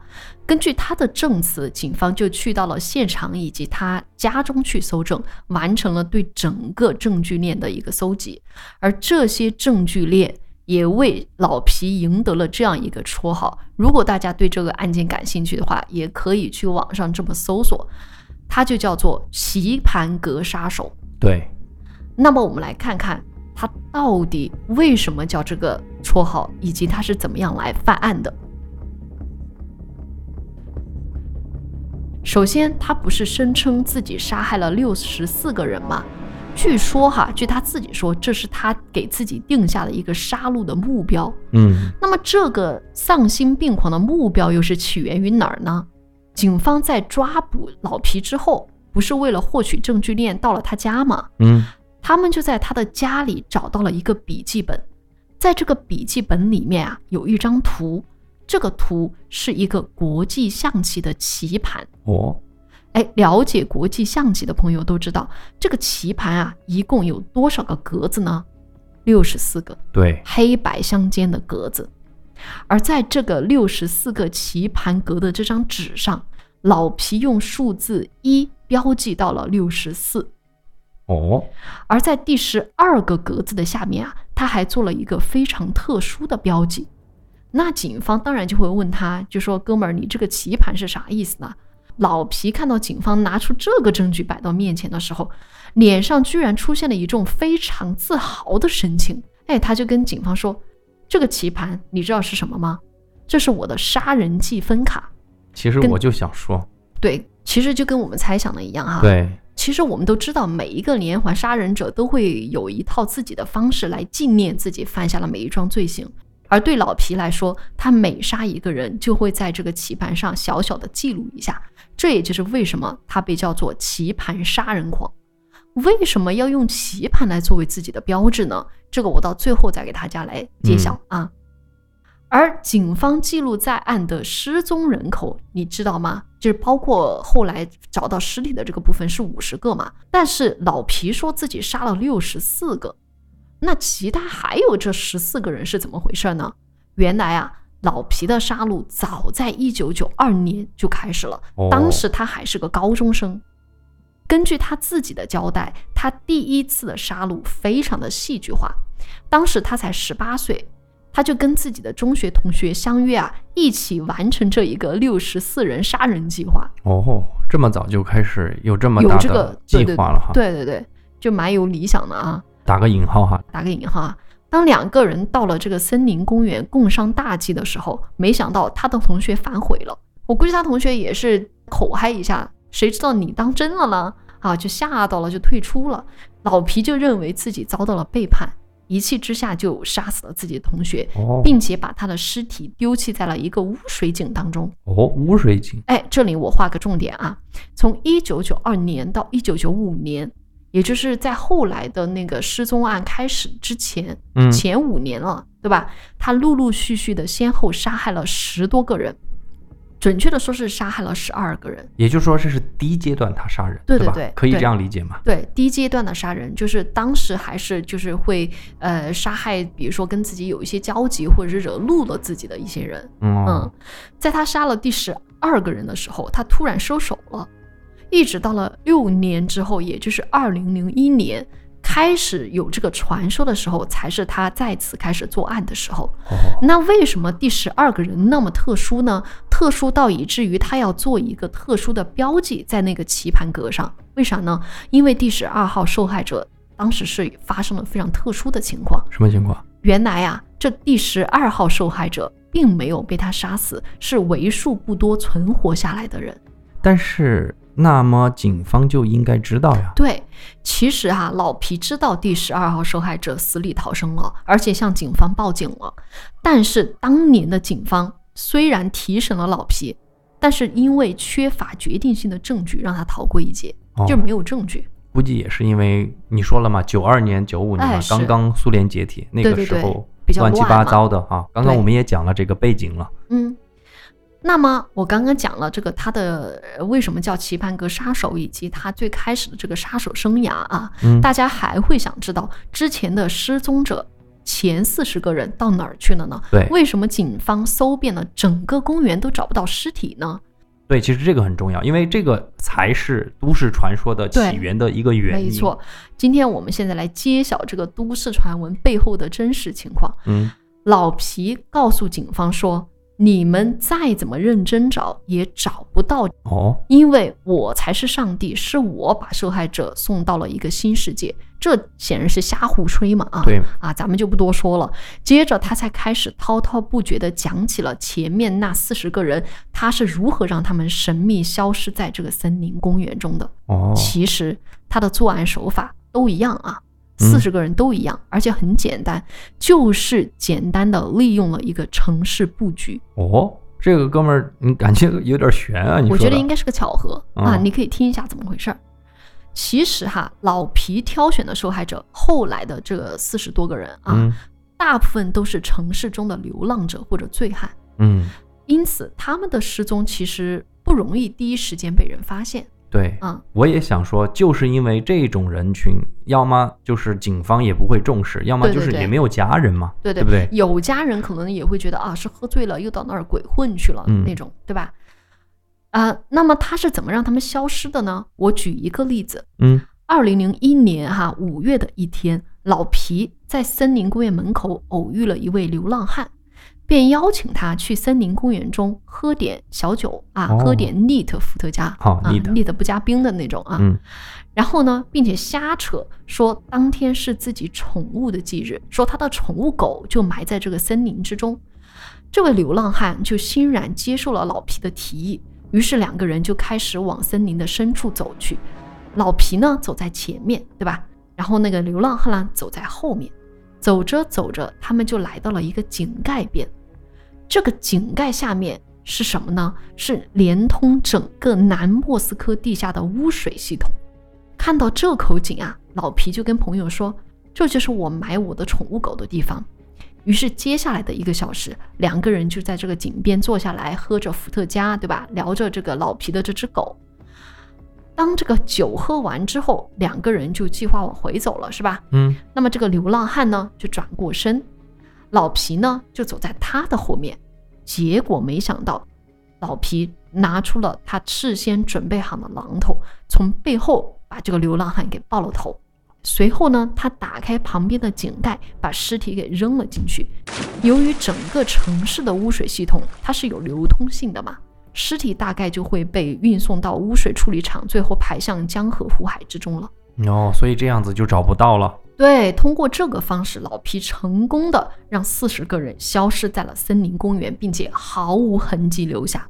根据他的证词，警方就去到了现场以及他家中去搜证，完成了对整个证据链的一个搜集。而这些证据链也为老皮赢得了这样一个绰号。如果大家对这个案件感兴趣的话，也可以去网上这么搜索，它就叫做棋盘格杀手。对，那么我们来看看他到底为什么叫这个绰号，以及他是怎么样来犯案的。首先，他不是声称自己杀害了六十四个人吗？据说哈，据他自己说，这是他给自己定下的一个杀戮的目标。嗯，那么这个丧心病狂的目标又是起源于哪儿呢？警方在抓捕老皮之后，不是为了获取证据链到了他家吗？嗯，他们就在他的家里找到了一个笔记本，在这个笔记本里面啊有一张图，这个图是一个国际象棋的棋盘。哦，哎，了解国际象棋的朋友都知道，这个棋盘啊一共有多少个格子呢？六十四个，对，黑白相间的格子。而在这个六十四个棋盘格的这张纸上，老皮用数字一标记到了六十四。哦，而在第十二个格子的下面啊，他还做了一个非常特殊的标记。那警方当然就会问他，就说：“哥们儿，你这个棋盘是啥意思呢？”老皮看到警方拿出这个证据摆到面前的时候，脸上居然出现了一种非常自豪的神情。哎，他就跟警方说：“这个棋盘你知道是什么吗？这是我的杀人记分卡。其实我就想说，”对，其实就跟我们猜想的一样哈。对，其实我们都知道，每一个连环杀人者都会有一套自己的方式来纪念自己犯下了每一桩罪行。而对老皮来说，他每杀一个人，就会在这个棋盘上小小的记录一下。这也就是为什么他被叫做棋盘杀人狂。为什么要用棋盘来作为自己的标志呢？这个我到最后再给大家来揭晓啊。而警方记录在案的失踪人口，你知道吗？就是包括后来找到尸体的这个部分是五十个嘛，但是老皮说自己杀了六十四个，那其他还有这十四个人是怎么回事呢？原来啊，老皮的杀戮早在一九九二年就开始了，哦当时他还是个高中生。根据他自己的交代，他第一次的杀戮非常的戏剧化，当时他才十八岁。他就跟自己的中学同学相约啊，一起完成这一个六十四人杀人计划。哦，这么早就开始有这么大有这个的计划了哈。对对对，就蛮有理想的啊。打个引号哈，打个引号啊。当两个人到了这个森林公园共商大计的时候，没想到他的同学反悔了。我估计他同学也是口嗨一下，谁知道你当真了呢？啊，就吓到了，就退出了。老皮就认为自己遭到了背叛，一气之下就杀死了自己的同学，哦并且把他的尸体丢弃在了一个污水井当中。哦，污水井，哎，这里我画个重点啊，从一九九二年到一九九五年，也就是在后来的那个失踪案开始之前，嗯前五年了，对吧？他陆陆续续的先后杀害了十多个人，准确的说是杀害了十二个人。也就是说这是第一阶段他杀人，对对对对可以这样理解吗？对，第一阶段的杀人就是当时还是就是会呃杀害，比如说跟自己有一些交集或者是惹怒了自己的一些人。嗯嗯，在他杀了第十二个人的时候，他突然收手了，一直到了六年之后，也就是二零零一年。开始有这个传说的时候，才是他再次开始作案的时候。哦，那为什么第十二个人那么特殊呢？特殊到以至于他要做一个特殊的标记在那个棋盘格上？为啥呢？因为第十二号受害者当时是发生了非常特殊的情况。什么情况？原来啊，这第十二号受害者并没有被他杀死，是为数不多存活下来的人。但是那么警方就应该知道呀。对，其实啊，老皮知道第十二号受害者死里逃生了，而且向警方报警了。但是当年的警方虽然提审了老皮，但是因为缺乏决定性的证据，让他逃过一劫，哦就是没有证据。估计也是因为你说了嘛，九二年、九五年嘛，哎刚刚苏联解体，那个时候比较乱七八糟的啊。刚刚我们也讲了这个背景了，嗯，那么我刚刚讲了这个他的呃为什么叫棋盘格杀手，以及他最开始的这个杀手生涯啊，嗯大家还会想知道之前的失踪者前四十个人到哪儿去了呢？对为什么警方搜遍了整个公园都找不到尸体呢？对，其实这个很重要，因为这个才是都市传说的起源的一个原因。没，错，今天我们现在来揭晓这个都市传闻背后的真实情况。嗯，老皮告诉警方说：“你们再怎么认真找，也找不到哦，因为我才是上帝，是我把受害者送到了一个新世界，这显然是瞎胡吹嘛啊！对啊，咱们就不多说了。接着他才开始滔滔不绝地讲起了前面那四十个人，他是如何让他们神秘消失在这个森林公园中的。哦，其实他的作案手法都一样啊，嗯四十个人都一样，而且很简单，就是简单的利用了一个城市布局。哦，这个哥们儿，你感觉有点悬啊？你我觉得应该是个巧合、啊，嗯你可以听一下怎么回事儿。其实哈，老皮挑选的受害者，后来的这四十多个人啊，嗯大部分都是城市中的流浪者或者醉汉，嗯，因此他们的失踪其实不容易第一时间被人发现对，嗯。我也想说，就是因为这种人群，要么就是警方也不会重视，要么就是也没有家人嘛，对对不对？有家人可能也会觉得啊，是喝醉了又到那儿鬼混去了、嗯那种，对吧？啊、那么他是怎么让他们消失的呢？我举一个例子，嗯二零零一年哈五月的一天，老皮在森林公园门口偶遇了一位流浪汉，便邀请他去森林公园中喝点小酒啊，哦喝点 neat 伏特加，好啊 neat 不加冰的那种啊。嗯然后呢，并且瞎扯说当天是自己宠物的忌日，说他的宠物狗就埋在这个森林之中。这位流浪汉就欣然接受了老皮的提议，于是两个人就开始往森林的深处走去。老皮呢走在前面，对吧？然后那个流浪汉呢走在后面。走着走着，他们就来到了一个井盖边。这个井盖下面是什么呢？是连通整个南莫斯科地下的污水系统。看到这口井啊，老皮就跟朋友说：“这就是我埋我的宠物狗的地方。”于是接下来的一个小时，两个人就在这个井边坐下来，喝着伏特加，对吧？聊着这个老皮的这只狗。当这个酒喝完之后，两个人就计划往回走了，是吧？嗯那么这个流浪汉呢，就转过身，老皮呢就走在他的后面。结果没想到，老皮拿出了他事先准备好的榔头，从背后把这个流浪汉给爆了头。随后呢，他打开旁边的井盖，把尸体给扔了进去。由于整个城市的污水系统它是有流通性的嘛，尸体大概就会被运送到污水处理厂，最后排向江河湖海之中了。哦，所以这样子就找不到了。对，通过这个方式，老皮成功的让四十个人消失在了森林公园，并且毫无痕迹留下。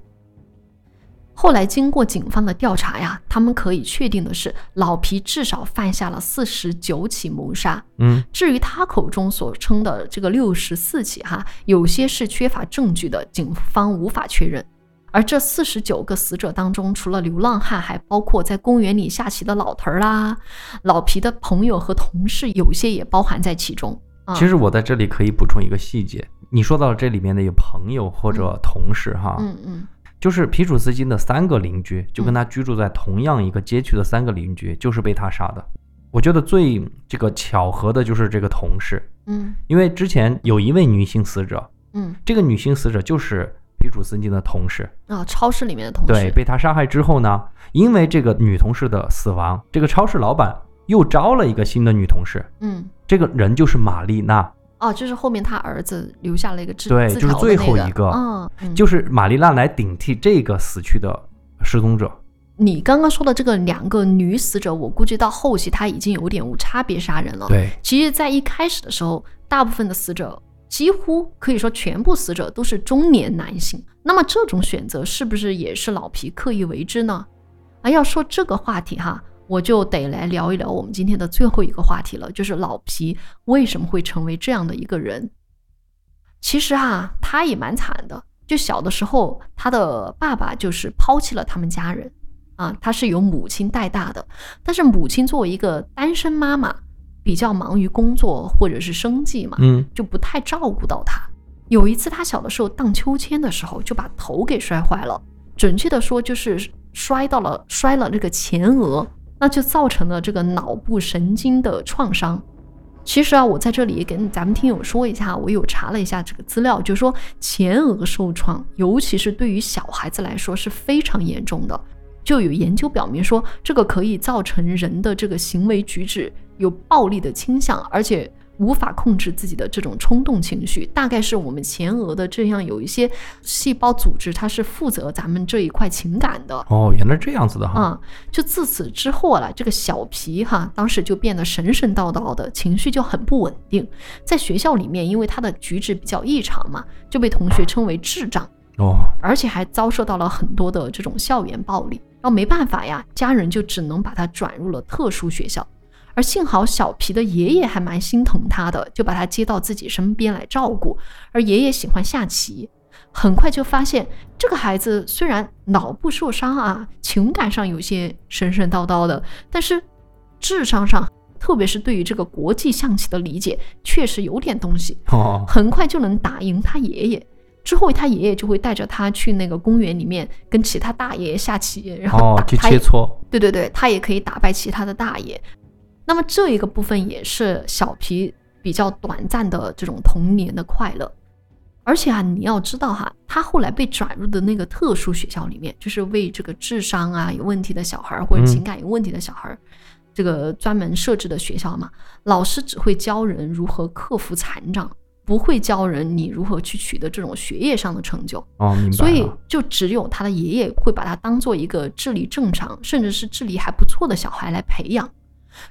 后来经过警方的调查呀，他们可以确定的是，老皮至少犯下了四十九起谋杀。嗯，至于他口中所称的这个六十四起，哈，有些是缺乏证据的，警方无法确认。而这四十九个死者当中，除了流浪汉，还包括在公园里下棋的老头儿啦，老皮的朋友和同事，有些也包含在其中。啊、其实我在这里可以补充一个细节，你说到这里面的有朋友或者同事哈，嗯嗯。就是皮楚斯金的三个邻居，就跟他居住在同样一个街区的三个邻居，就是被他杀的。我觉得最这个巧合的就是这个同事，嗯。因为之前有一位女性死者，嗯。这个女性死者就是皮楚斯金的同事，啊，超市里面的同事，对，被他杀害之后呢，因为这个女同事的死亡，这个超市老板又招了一个新的女同事，嗯。这个人就是玛丽娜，哦，就是后面他儿子留下了一个字，对就是最后一个。嗯，嗯。就是玛丽娜来顶替这个死去的失踪者。你刚刚说的这个两个女死者，我估计到后期她已经有点无差别杀人了。，对，其实，在一开始的时候，大部分的死者，几乎可以说全部死者都是中年男性。那么这种选择是不是也是老皮刻意为之呢？啊，要说这个话题哈，我就得来聊一聊我们今天的最后一个话题了，就是老皮为什么会成为这样的一个人。其实啊，他也蛮惨的。就小的时候，他的爸爸就是抛弃了他们家人啊，他是由母亲带大的。但是母亲作为一个单身妈妈，比较忙于工作或者是生计嘛，嗯，就不太照顾到他。有一次，他小的时候荡秋千的时候，就把头给摔坏了，准确的说就是摔到了摔了这个前额，那就造成了这个脑部神经的创伤。其实啊，我在这里也跟咱们听友说一下，我有查了一下这个资料，就是说前额受创，尤其是对于小孩子来说是非常严重的。就有研究表明说，这个可以造成人的这个行为举止有暴力的倾向，而且无法控制自己的这种冲动情绪。大概是我们前额的这样有一些细胞组织，它是负责咱们这一块情感的。哦，原来这样子的哈。啊、就自此之后了，这个小皮哈，当时就变得神神叨叨的，情绪就很不稳定。在学校里面，因为他的举止比较异常嘛，就被同学称为智障，哦，而且还遭受到了很多的这种校园暴力。然后没办法呀，家人就只能把他转入了特殊学校。而幸好小皮的爷爷还蛮心疼他的，就把他接到自己身边来照顾。而爷爷喜欢下棋，很快就发现这个孩子虽然脑部受伤啊，情感上有些神神叨叨的，但是智商上，特别是对于这个国际象棋的理解，确实有点东西。哦，很快就能打赢他爷爷。之后，他爷爷就会带着他去那个公园里面跟其他大爷下棋，然后哦打，切磋。对对对，他也可以打败其他的大爷。那么这一个部分也是小皮比较短暂的这种童年的快乐。而且啊，你要知道哈，他后来被转入的那个特殊学校里面，就是为这个智商啊有问题的小孩儿或者嗯情感有问题的小孩儿，这个专门设置的学校嘛。老师只会教人如何克服残障，不会教人你如何去取得这种学业上的成就。哦，明白。所以就只有他的爷爷会把他当做一个智力正常，甚至是智力还不错的小孩来培养。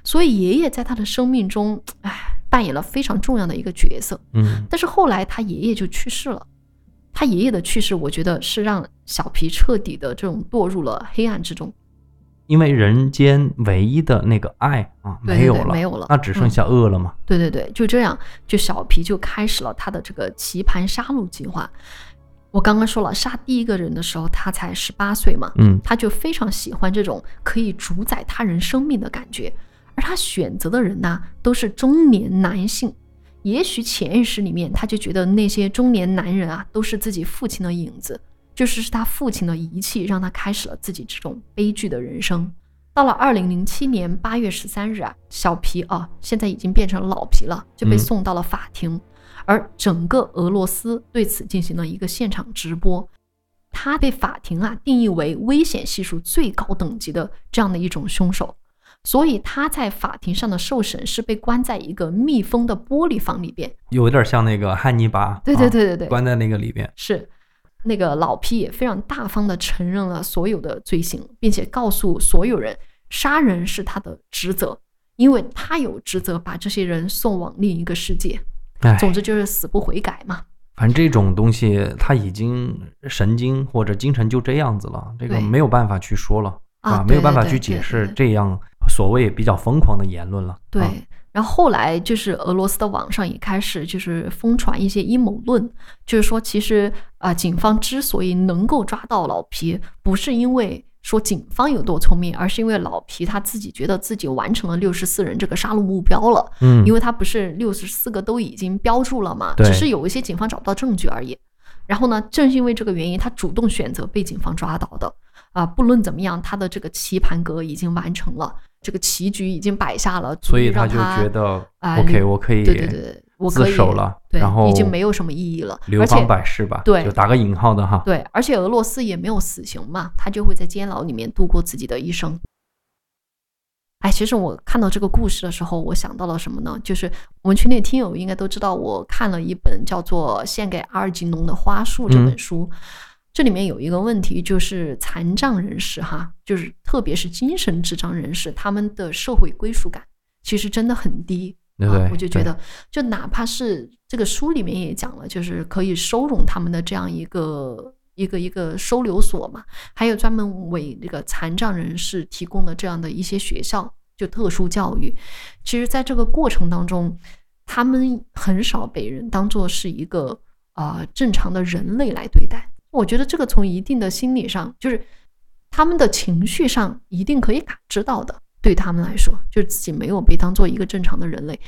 所以爷爷在他的生命中，哎，扮演了非常重要的一个角色。嗯，但是后来他爷爷就去世了，他爷爷的去世，我觉得是让小皮彻底的这种堕入了黑暗之中。因为人间唯一的那个爱啊没有了，没有了那只剩下恶了嘛。对对对，就这样，就小皮就开始了他的这个棋盘杀戮计划。我刚刚说了，杀第一个人的时候他才十八岁嘛，嗯，他就非常喜欢这种可以主宰他人生命的感觉，而他选择的人呢，都是中年男性。也许潜意识里面，他就觉得那些中年男人啊，都是自己父亲的影子，就是是他父亲的遗弃，让他开始了自己这种悲剧的人生。到了二零零七年八月十三日啊，小皮啊，现在已经变成老皮了，就被嗯送到了法庭，而整个俄罗斯对此进行了一个现场直播。他被法庭啊定义为危险系数最高等级的这样的一种凶手，所以他在法庭上的受审是被关在一个密封的玻璃房里边。有点像那个汉尼拔，对对啊对对对，关在那个里边。是那个老皮也非常大方的承认了所有的罪行，并且告诉所有人，杀人是他的职责，因为他有职责把这些人送往另一个世界。哎，总之就是死不悔改嘛。反正这种东西，他已经神经或者精神就这样子了，这个没有办法去说了啊没有办法去解释这样所谓比较疯狂的言论了。对，啊然后后来就是俄罗斯的网上也开始就是疯传一些阴谋论，就是说其实啊、呃警方之所以能够抓到老皮，不是因为说警方有多聪明，而是因为老皮他自己觉得自己完成了六十四人这个杀戮目标了，嗯，因为他不是六十四个都已经标注了嘛，只是有一些警方找不到证据而已。然后呢，正是因为这个原因，他主动选择被警方抓到的。啊、不论怎么样，他的这个棋盘格已经完成了，这个棋局已经摆下了，所以他就觉得啊 OK，我可以对对对，我可以自首了，对，然后已经没有什么意义了，流芳百世吧，对就打个引号的哈。对，而且俄罗斯也没有死刑嘛，他就会在监牢里面度过自己的一生。哎，其实我看到这个故事的时候，我想到了什么呢？就是我们群里听友应该都知道，我看了一本叫做《献给阿尔吉农的花束》这本嗯书，这里面有一个问题，就是残障人士哈，就是特别是精神智障人士，他们的社会归属感其实真的很低。我就觉得，就哪怕是这个书里面也讲了，就是可以收容他们的这样一个一个一个收留所嘛，还有专门为这个残障人士提供的这样的一些学校，就特殊教育。其实，在这个过程当中，他们很少被人当做是一个啊、呃正常的人类来对待。我觉得这个从一定的心理上，就是他们的情绪上一定可以感知到的。对他们来说，就是自己没有被当做一个正常的人类，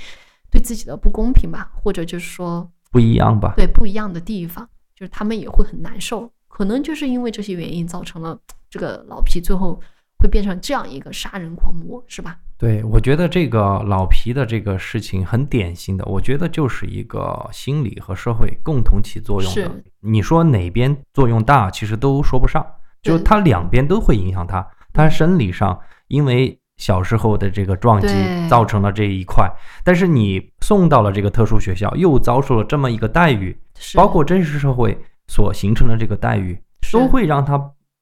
对自己的不公平吧，或者就是说不一样吧？对不一样的地方，就是他们也会很难受。可能就是因为这些原因，造成了这个老皮最后会变成这样一个杀人狂魔，是吧？对，我觉得这个老皮的这个事情很典型的，我觉得就是一个心理和社会共同起作用的。你说哪边作用大，其实都说不上，就对它两边都会影响他。他生理上因为小时候的这个撞击造成了这一块，但是你送到了这个特殊学校，又遭受了这么一个待遇，包括真实社会所形成的这个待遇，都会让他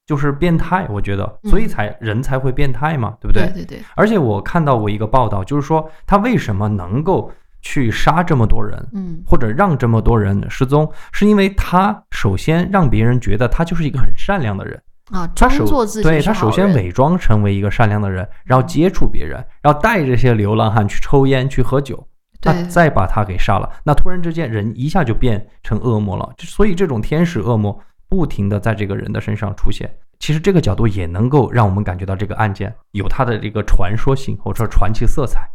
就是变态。我觉得，所以嗯才人才会变态嘛，对不对？对对，而且我看到过一个报道，就是说他为什么能够去杀这么多人，嗯，或者让这么多人失踪，是因为他首先让别人觉得他就是一个很善良的人，啊，他首装作自己对他首先伪装成为一个善良的人，然后接触别人，然后带这些流浪汉去抽烟去喝酒，那对。再把他给杀了，那突然之间人一下就变成恶魔了，所以这种天使恶魔不停的在这个人的身上出现。其实这个角度也能够让我们感觉到这个案件有它的这个传说性或者说传奇色彩。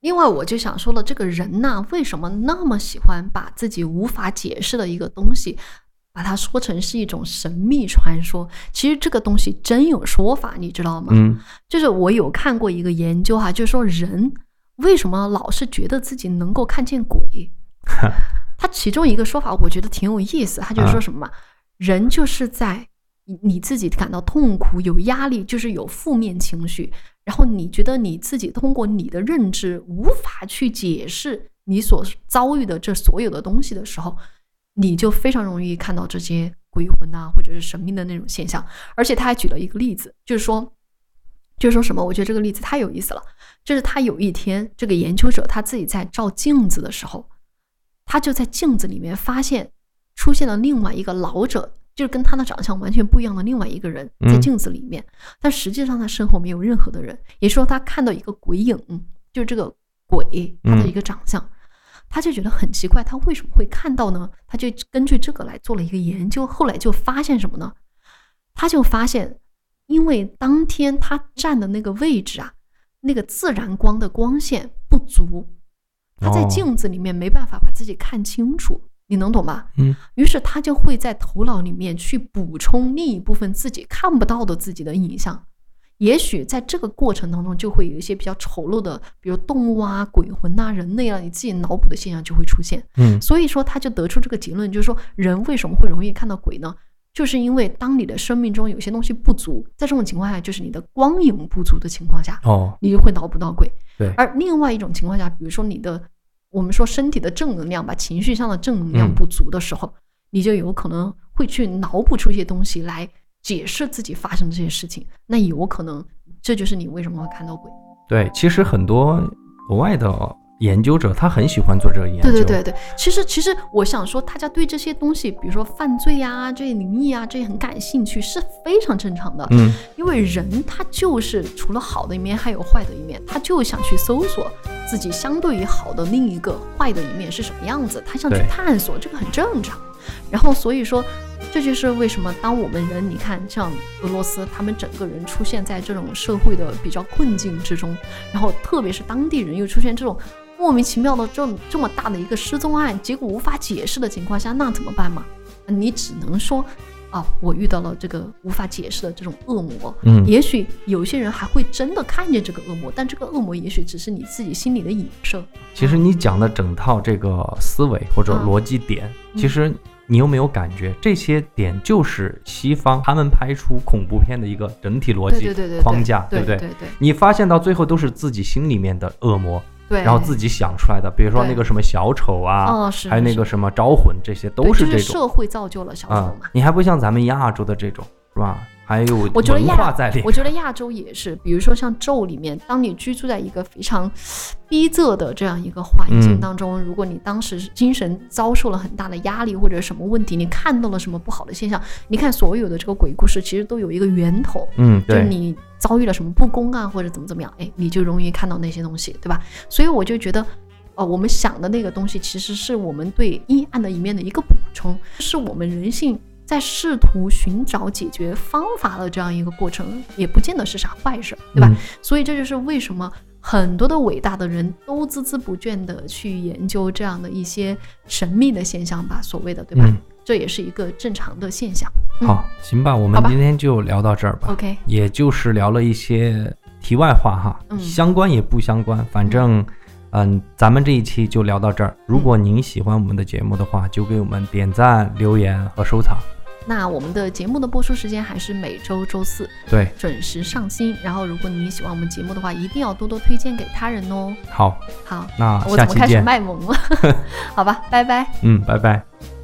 另外，我就想说了，这个人呐，为什么那么喜欢把自己无法解释的一个东西，把它说成是一种神秘传说？其实这个东西真有说法，你知道吗？嗯就是我有看过一个研究哈、就是说人为什么老是觉得自己能够看见鬼？他其中一个说法，我觉得挺有意思。他就是说什么嘛，人就是在你自己感到痛苦、有压力，就是有负面情绪，然后你觉得你自己通过你的认知无法去解释你所遭遇的这所有的东西的时候，你就非常容易看到这些鬼魂啊，或者是神秘的那种现象。而且他还举了一个例子，就是说。就是说什么？我觉得这个例子太有意思了。就是他有一天，这个研究者他自己在照镜子的时候，他就在镜子里面发现出现了另外一个老者，就是跟他的长相完全不一样的另外一个人嗯在镜子里面，但实际上他身后没有任何的人，也就是说他看到一个鬼影，就是这个鬼他的一个长相。他就觉得很奇怪，他为什么会看到呢？他就根据这个来做了一个研究，后来就发现什么呢？他就发现，因为当天他站的那个位置啊，那个自然光的光线不足，他在哦镜子里面没办法把自己看清楚，你能懂吧？嗯，于是他就会在头脑里面去补充另一部分自己看不到的自己的影像。也许在这个过程当中，就会有一些比较丑陋的，比如动物啊、鬼魂呐、人类啊，你自己脑补的现象就会出现。嗯所以说，他就得出这个结论，就是说，人为什么会容易看到鬼呢？就是因为当你的生命中有些东西不足，在这种情况下，就是你的光影不足的情况下，哦，你就会脑补到鬼。对而另外一种情况下，比如说你的我们说身体的正能量吧，情绪上的正能量嗯不足的时候，你就有可能会去脑补出一些东西来解释自己发生这些事情。那有可能这就是你为什么会看到鬼。对，其实很多国外的研究者他很喜欢做这个研究。对对对对，其实其实我想说，大家对这些东西，比如说犯罪呀、这些灵异啊，这些很感兴趣，是非常正常的。嗯，因为人他就是除了好的一面，还有坏的一面，他就想去搜索自己相对于好的另一个坏的一面是什么样子，他想去探索，这个很正常。然后所以说，这就是为什么当我们人，你看像俄罗斯，他们整个人出现在这种社会的比较困境之中，然后特别是当地人又出现这种莫名其妙的这这么大的一个失踪案，结果无法解释的情况下，那怎么办嘛？你只能说。啊，我遇到了这个无法解释的这种恶魔，嗯也许有些人还会真的看见这个恶魔，但这个恶魔也许只是你自己心里的影射。其实你讲的整套这个思维或者嗯逻辑点，嗯其实你有没有感觉这些点就是西方他们拍出恐怖片的一个整体逻辑框架，不对？对对对你发现到最后都是自己心里面的恶魔，对，然后自己想出来的，比如说那个什么小丑啊，哦是，还有那个什么招魂，这些都是是这种社会造就了小丑啊、嘛。你还不像咱们亚洲的这种是吧？还有我觉得亚化在里我。觉得亚洲也是，比如说像咒里面，当你居住在一个非常逼仄的这样一个环境嗯当中，如果你当时精神遭受了很大的压力或者什么问题，你看到了什么不好的现象，你看所有的这个鬼故事其实都有一个源头，嗯，对，就是你遭遇了什么不公啊，或者怎么怎么样，哎，你就容易看到那些东西，对吧？所以我就觉得，哦，我们想的那个东西，其实是我们对阴暗的一面的一个补充，是我们人性在试图寻找解决方法的这样一个过程，也不见得是啥坏事，对吧？嗯所以这就是为什么很多的伟大的人都孜孜不倦的去研究这样的一些神秘的现象吧，所谓的，对吧？嗯，这也是一个正常的现象。嗯好，行吧，我们今天就聊到这儿吧。OK，也就是聊了一些题外话哈，嗯相关也不相关，反正，嗯，咱们这一期就聊到这儿。如果您喜欢我们的节目的话，就给我们点赞、留言和收藏。那我们的节目的播出时间还是每周周四对，准时上新。然后，如果你喜欢我们节目的话，一定要多多推荐给他人哦。好，好，那我怎么开始。卖萌了？好吧，拜拜。嗯，拜拜。